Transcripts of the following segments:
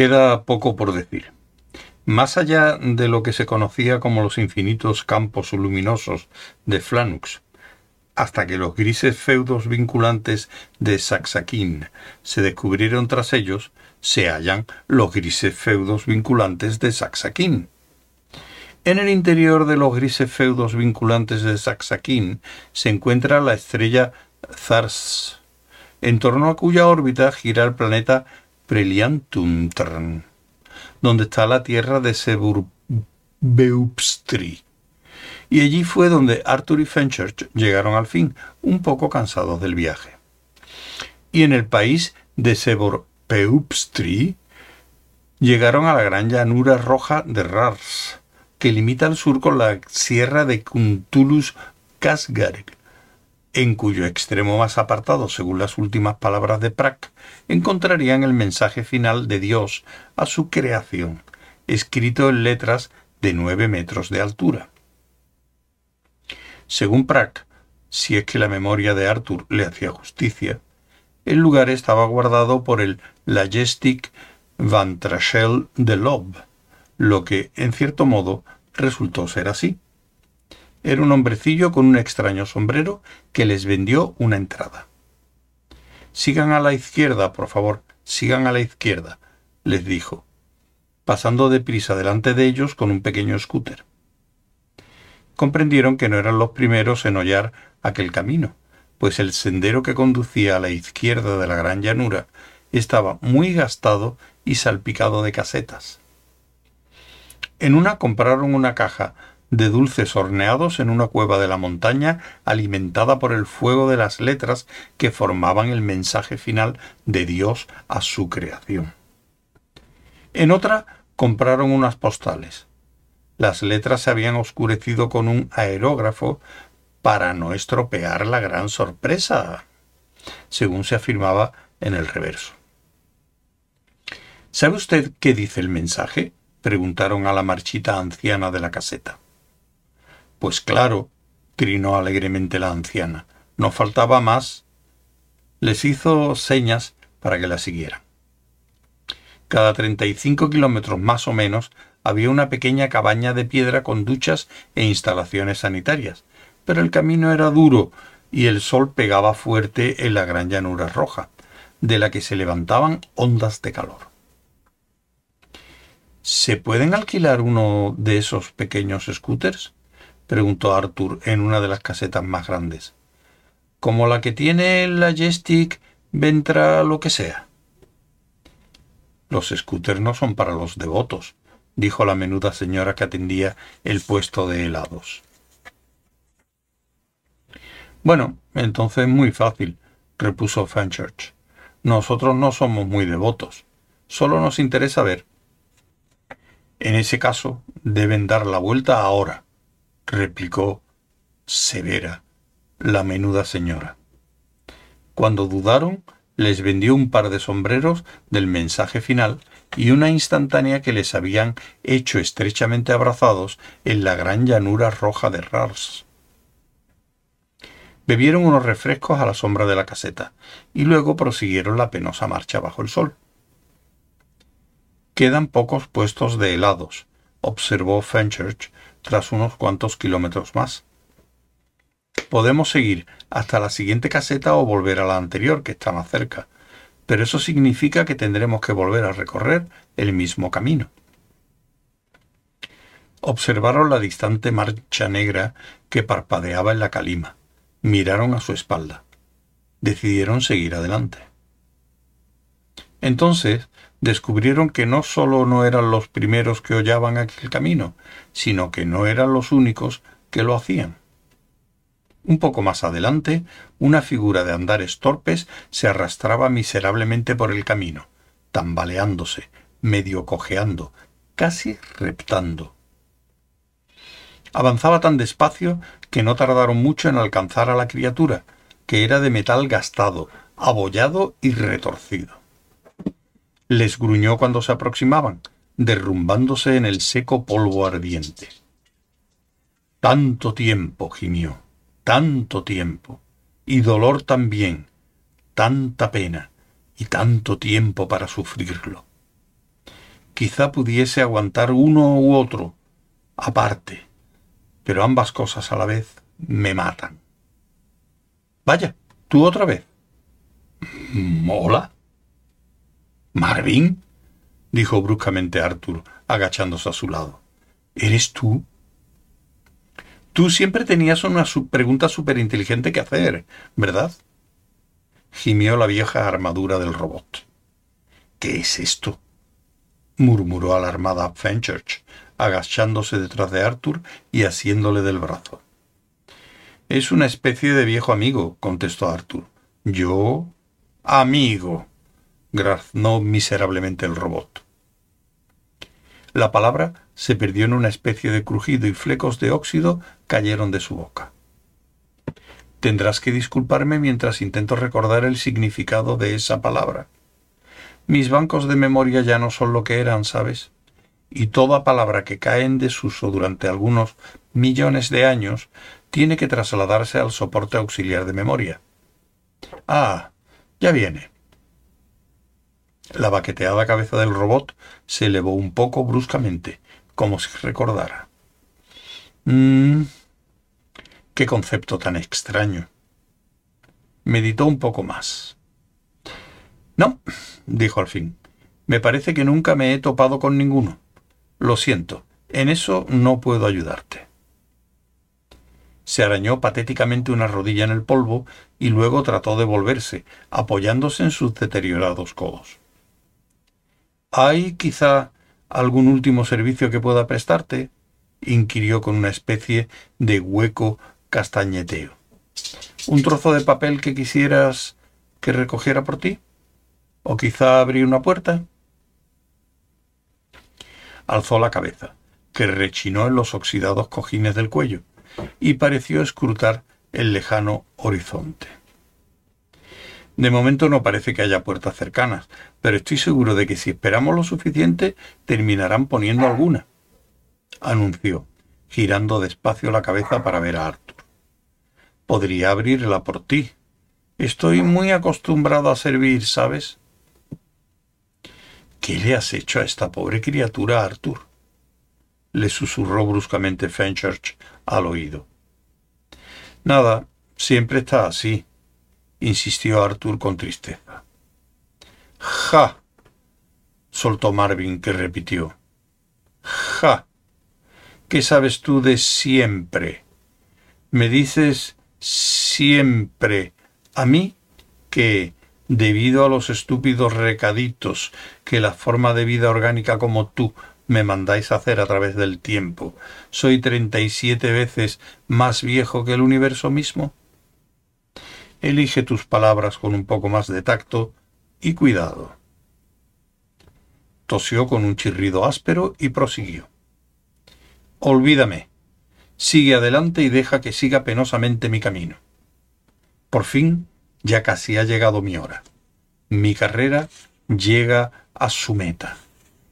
Queda poco por decir. Más allá de lo que se conocía como los infinitos campos luminosos de Flanux, hasta que los grises feudos vinculantes de Saxaquín se descubrieron tras ellos, se hallan los grises feudos vinculantes de Saxaquín. En el interior de los grises feudos vinculantes de Saxaquín se encuentra la estrella Zars, en torno a cuya órbita gira el planeta Preliantumtrn, donde está la tierra de Seburbeupstri. Y allí fue donde Arthur y Fenchurch llegaron al fin, un poco cansados del viaje. Y en el país de Seburbeupstri llegaron a la gran llanura roja de Rars, que limita al sur con la sierra de Kuntulus Kasgarg, en cuyo extremo más apartado, según las últimas palabras de Prak, encontrarían el mensaje final de Dios a su creación, escrito en letras de nueve metros de altura. Según Prak, si es que la memoria de Arthur le hacía justicia, el lugar estaba guardado por el Lajestic Van Trachel de Lob, lo que, en cierto modo, resultó ser así. Era un hombrecillo con un extraño sombrero que les vendió una entrada. Sigan a la izquierda, por favor, sigan a la izquierda, les dijo, pasando deprisa delante de ellos con un pequeño scooter. Comprendieron que no eran los primeros en hollar aquel camino, pues el sendero que conducía a la izquierda de la gran llanura estaba muy gastado y salpicado de casetas. En una compraron una caja de dulces horneados en una cueva de la montaña alimentada por el fuego de las letras que formaban el mensaje final de Dios a su creación. En otra compraron unas postales. Las letras se habían oscurecido con un aerógrafo para no estropear la gran sorpresa, según se afirmaba en el reverso. ¿Sabe usted qué dice el mensaje? preguntaron a la marchita anciana de la caseta. Pues claro, grinó alegremente la anciana. No faltaba más. Les hizo señas para que la siguieran. Cada treinta y cinco kilómetros más o menos había una pequeña cabaña de piedra con duchas e instalaciones sanitarias, pero el camino era duro y el sol pegaba fuerte en la gran llanura roja, de la que se levantaban ondas de calor. ¿Se pueden alquilar uno de esos pequeños scooters? Preguntó Arthur en una de las casetas más grandes. Como la que tiene la Majestic Ventra lo que sea. Los scooters no son para los devotos, dijo la menuda señora que atendía el puesto de helados. Bueno, entonces muy fácil, repuso Fenchurch. Nosotros no somos muy devotos. Solo nos interesa ver en ese caso, deben dar la vuelta ahora, replicó severa la menuda señora. Cuando dudaron, les vendió un par de sombreros del mensaje final y una instantánea que les habían hecho estrechamente abrazados en la gran llanura roja de Rars. Bebieron unos refrescos a la sombra de la caseta y luego prosiguieron la penosa marcha bajo el sol. Quedan pocos puestos de helados, observó Fenchurch tras unos cuantos kilómetros más. Podemos seguir hasta la siguiente caseta o volver a la anterior, que está más cerca, pero eso significa que tendremos que volver a recorrer el mismo camino. Observaron la distante marcha negra que parpadeaba en la calima. Miraron a su espalda. Decidieron seguir adelante. Entonces descubrieron que no sólo no eran los primeros que hollaban aquel camino, sino que no eran los únicos que lo hacían. Un poco más adelante, una figura de andares torpes se arrastraba miserablemente por el camino, tambaleándose, medio cojeando, casi reptando. Avanzaba tan despacio que no tardaron mucho en alcanzar a la criatura, que era de metal gastado, abollado y retorcido les gruñó cuando se aproximaban, derrumbándose en el seco polvo ardiente. Tanto tiempo, gimió, tanto tiempo, y dolor también, tanta pena, y tanto tiempo para sufrirlo. quizá pudiese aguantar uno u otro, aparte, pero ambas cosas a la vez me matan. Vaya, tú otra vez. ¿Mola? ¿Marvin? dijo bruscamente Arthur, agachándose a su lado. ¿Eres tú? Tú siempre tenías una pregunta súper inteligente que hacer, ¿verdad? Gimió la vieja armadura del robot. ¿Qué es esto? murmuró alarmada Fenchurch, agachándose detrás de Arthur y asiéndole del brazo. Es una especie de viejo amigo, contestó Arthur. ¿Yo? Amigo, graznó miserablemente el robot. La palabra se perdió en una especie de crujido y flecos de óxido cayeron de su boca. Tendrás que disculparme mientras intento recordar el significado de esa palabra. Mis bancos de memoria ya no son lo que eran, ¿sabes? Y toda palabra que cae en desuso durante algunos millones de años tiene que trasladarse al soporte auxiliar de memoria. Ah, ya viene. La baqueteada cabeza del robot se elevó un poco bruscamente, como si recordara. Mmm. Qué concepto tan extraño. Meditó un poco más. No, dijo al fin. Me parece que nunca me he topado con ninguno. Lo siento, en eso no puedo ayudarte. Se arañó patéticamente una rodilla en el polvo y luego trató de volverse, apoyándose en sus deteriorados codos. ¿Hay quizá algún último servicio que pueda prestarte? inquirió con una especie de hueco castañeteo. ¿Un trozo de papel que quisieras que recogiera por ti? ¿O quizá abrir una puerta? Alzó la cabeza, que rechinó en los oxidados cojines del cuello, y pareció escrutar el lejano horizonte. De momento no parece que haya puertas cercanas, pero estoy seguro de que si esperamos lo suficiente terminarán poniendo alguna, anunció, girando despacio la cabeza para ver a Arthur. Podría abrirla por ti. Estoy muy acostumbrado a servir, ¿sabes? ¿Qué le has hecho a esta pobre criatura, Arthur? le susurró bruscamente Fenchurch al oído. Nada, siempre está así, insistió Arthur con tristeza. Ja. soltó Marvin, que repitió. Ja. ¿Qué sabes tú de siempre? Me dices siempre a mí que debido a los estúpidos recaditos que la forma de vida orgánica como tú me mandáis hacer a través del tiempo, soy treinta y siete veces más viejo que el universo mismo? Elige tus palabras con un poco más de tacto y cuidado. Tosió con un chirrido áspero y prosiguió. Olvídame. Sigue adelante y deja que siga penosamente mi camino. Por fin ya casi ha llegado mi hora. Mi carrera llega a su meta.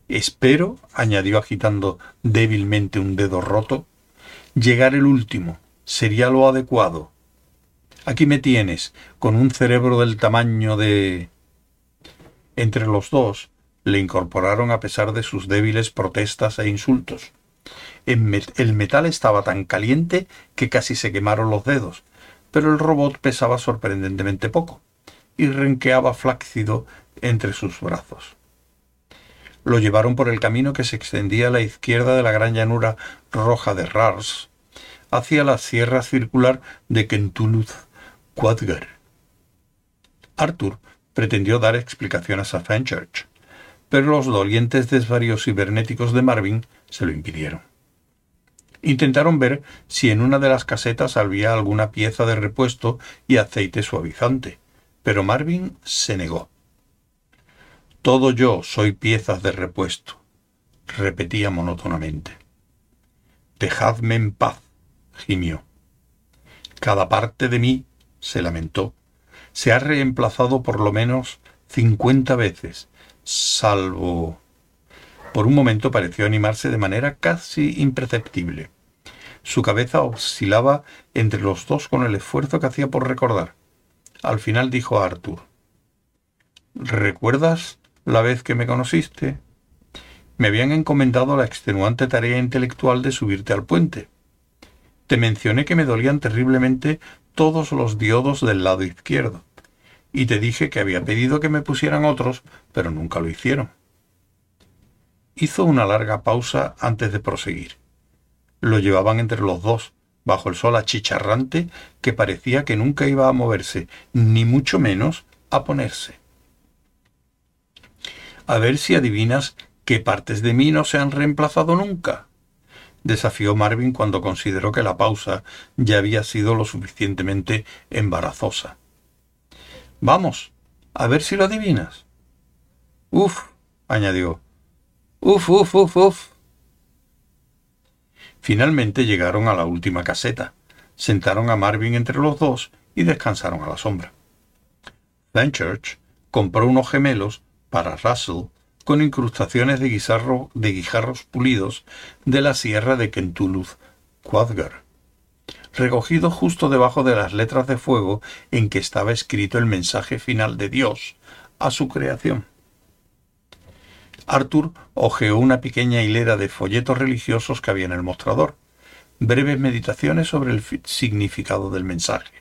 Espero, añadió agitando débilmente un dedo roto, llegar el último. Sería lo adecuado. Aquí me tienes, con un cerebro del tamaño de... Entre los dos le incorporaron a pesar de sus débiles protestas e insultos. El metal estaba tan caliente que casi se quemaron los dedos, pero el robot pesaba sorprendentemente poco y renqueaba flácido entre sus brazos. Lo llevaron por el camino que se extendía a la izquierda de la gran llanura roja de Rars, hacia la sierra circular de Kentuluz Quadgar. Arthur pretendió dar explicaciones a Fenchurch, pero los dolientes desvaríos cibernéticos de Marvin se lo impidieron. Intentaron ver si en una de las casetas había alguna pieza de repuesto y aceite suavizante, pero Marvin se negó. Todo yo soy piezas de repuesto, repetía monótonamente. Dejadme en paz, gimió. Cada parte de mí, se lamentó, se ha reemplazado por lo menos cincuenta veces, salvo por un momento pareció animarse de manera casi imperceptible. Su cabeza oscilaba entre los dos con el esfuerzo que hacía por recordar. Al final dijo a Arthur, ¿Recuerdas la vez que me conociste? Me habían encomendado la extenuante tarea intelectual de subirte al puente. Te mencioné que me dolían terriblemente todos los diodos del lado izquierdo, y te dije que había pedido que me pusieran otros, pero nunca lo hicieron. Hizo una larga pausa antes de proseguir. Lo llevaban entre los dos, bajo el sol achicharrante que parecía que nunca iba a moverse, ni mucho menos a ponerse. A ver si adivinas qué partes de mí no se han reemplazado nunca. Desafió Marvin cuando consideró que la pausa ya había sido lo suficientemente embarazosa. Vamos, a ver si lo adivinas. Uf, añadió. Uf, uf, uf, uf. Finalmente llegaron a la última caseta, sentaron a Marvin entre los dos y descansaron a la sombra. Fenchurch compró unos gemelos para Russell con incrustaciones de, guijarros pulidos de la sierra de Kentuluth, Quadgar, recogido justo debajo de las letras de fuego en que estaba escrito el mensaje final de Dios a su creación. Arthur hojeó una pequeña hilera de folletos religiosos que había en el mostrador, breves meditaciones sobre el significado del mensaje.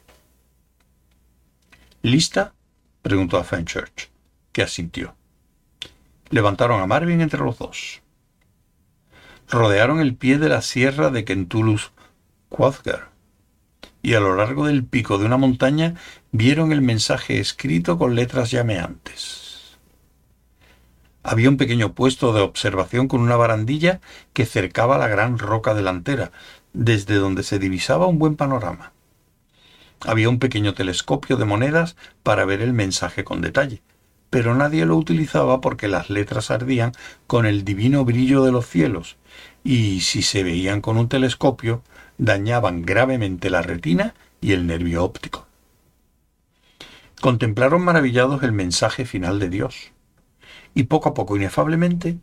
¿Lista? preguntó a Fenchurch, que asintió. Levantaron a Marvin entre los dos. Rodearon el pie de la sierra de Kentulus Quadgar y a lo largo del pico de una montaña vieron el mensaje escrito con letras llameantes. Había un pequeño puesto de observación con una barandilla que cercaba la gran roca delantera, desde donde se divisaba un buen panorama. Había un pequeño telescopio de monedas para ver el mensaje con detalle, pero nadie lo utilizaba porque las letras ardían con el divino brillo de los cielos, y si se veían con un telescopio, dañaban gravemente la retina y el nervio óptico. Contemplaron maravillados el mensaje final de Dios y poco a poco, inefablemente,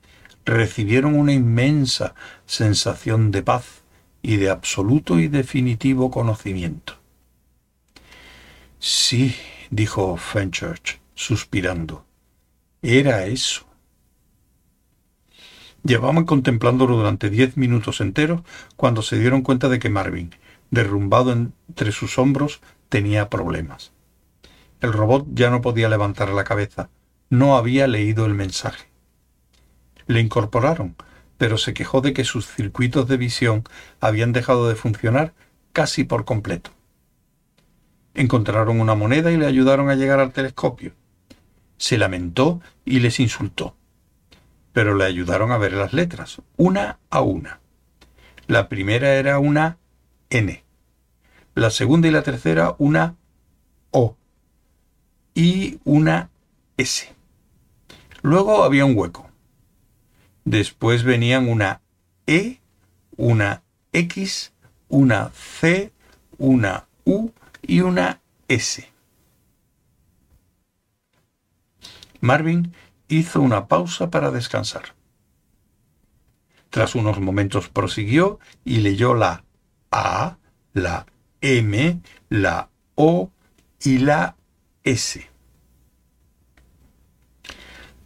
recibieron una inmensa sensación de paz y de absoluto y definitivo conocimiento. Sí, dijo Fenchurch, suspirando, era eso. Llevaban contemplándolo durante diez minutos enteros cuando se dieron cuenta de que Marvin, derrumbado entre sus hombros, tenía problemas. El robot ya no podía levantar la cabeza, no había leído el mensaje. Le incorporaron, pero se quejó de que sus circuitos de visión habían dejado de funcionar casi por completo. Encontraron una moneda y le ayudaron a llegar al telescopio. Se lamentó y les insultó, pero le ayudaron a ver las letras, una a una. La primera era una N, la segunda y la tercera una O y una S. Luego había un hueco. Después venían una E, una X, una C, una U y una S. Marvin hizo una pausa para descansar. Tras unos momentos prosiguió y leyó la A, la M, la O y la S.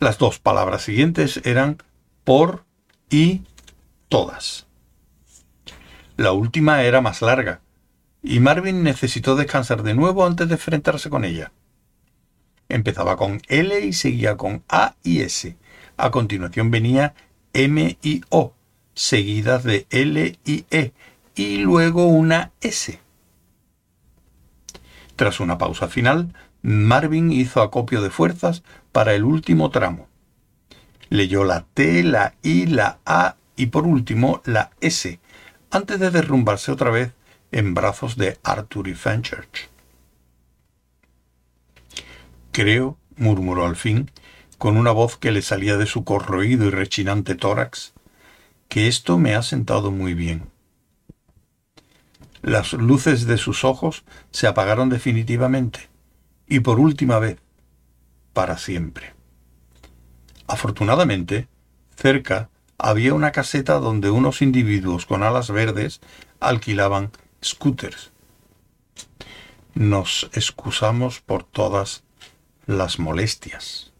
Las dos palabras siguientes eran por y todas. La última era más larga, y Marvin necesitó descansar de nuevo antes de enfrentarse con ella. Empezaba con L y seguía con A y S. A continuación venía M y O, seguidas de L y E, y luego una S. Tras una pausa final, Marvin hizo acopio de fuerzas para el último tramo. Leyó la T, la I, la A y por último la S, antes de derrumbarse otra vez en brazos de Arthur y Fenchurch. Creo, murmuró al fin, con una voz que le salía de su corroído y rechinante tórax, que esto me ha sentado muy bien. Las luces de sus ojos se apagaron definitivamente y por última vez, para siempre. Afortunadamente, cerca había una caseta donde unos individuos con alas verdes alquilaban scooters. Nos excusamos por todas las molestias.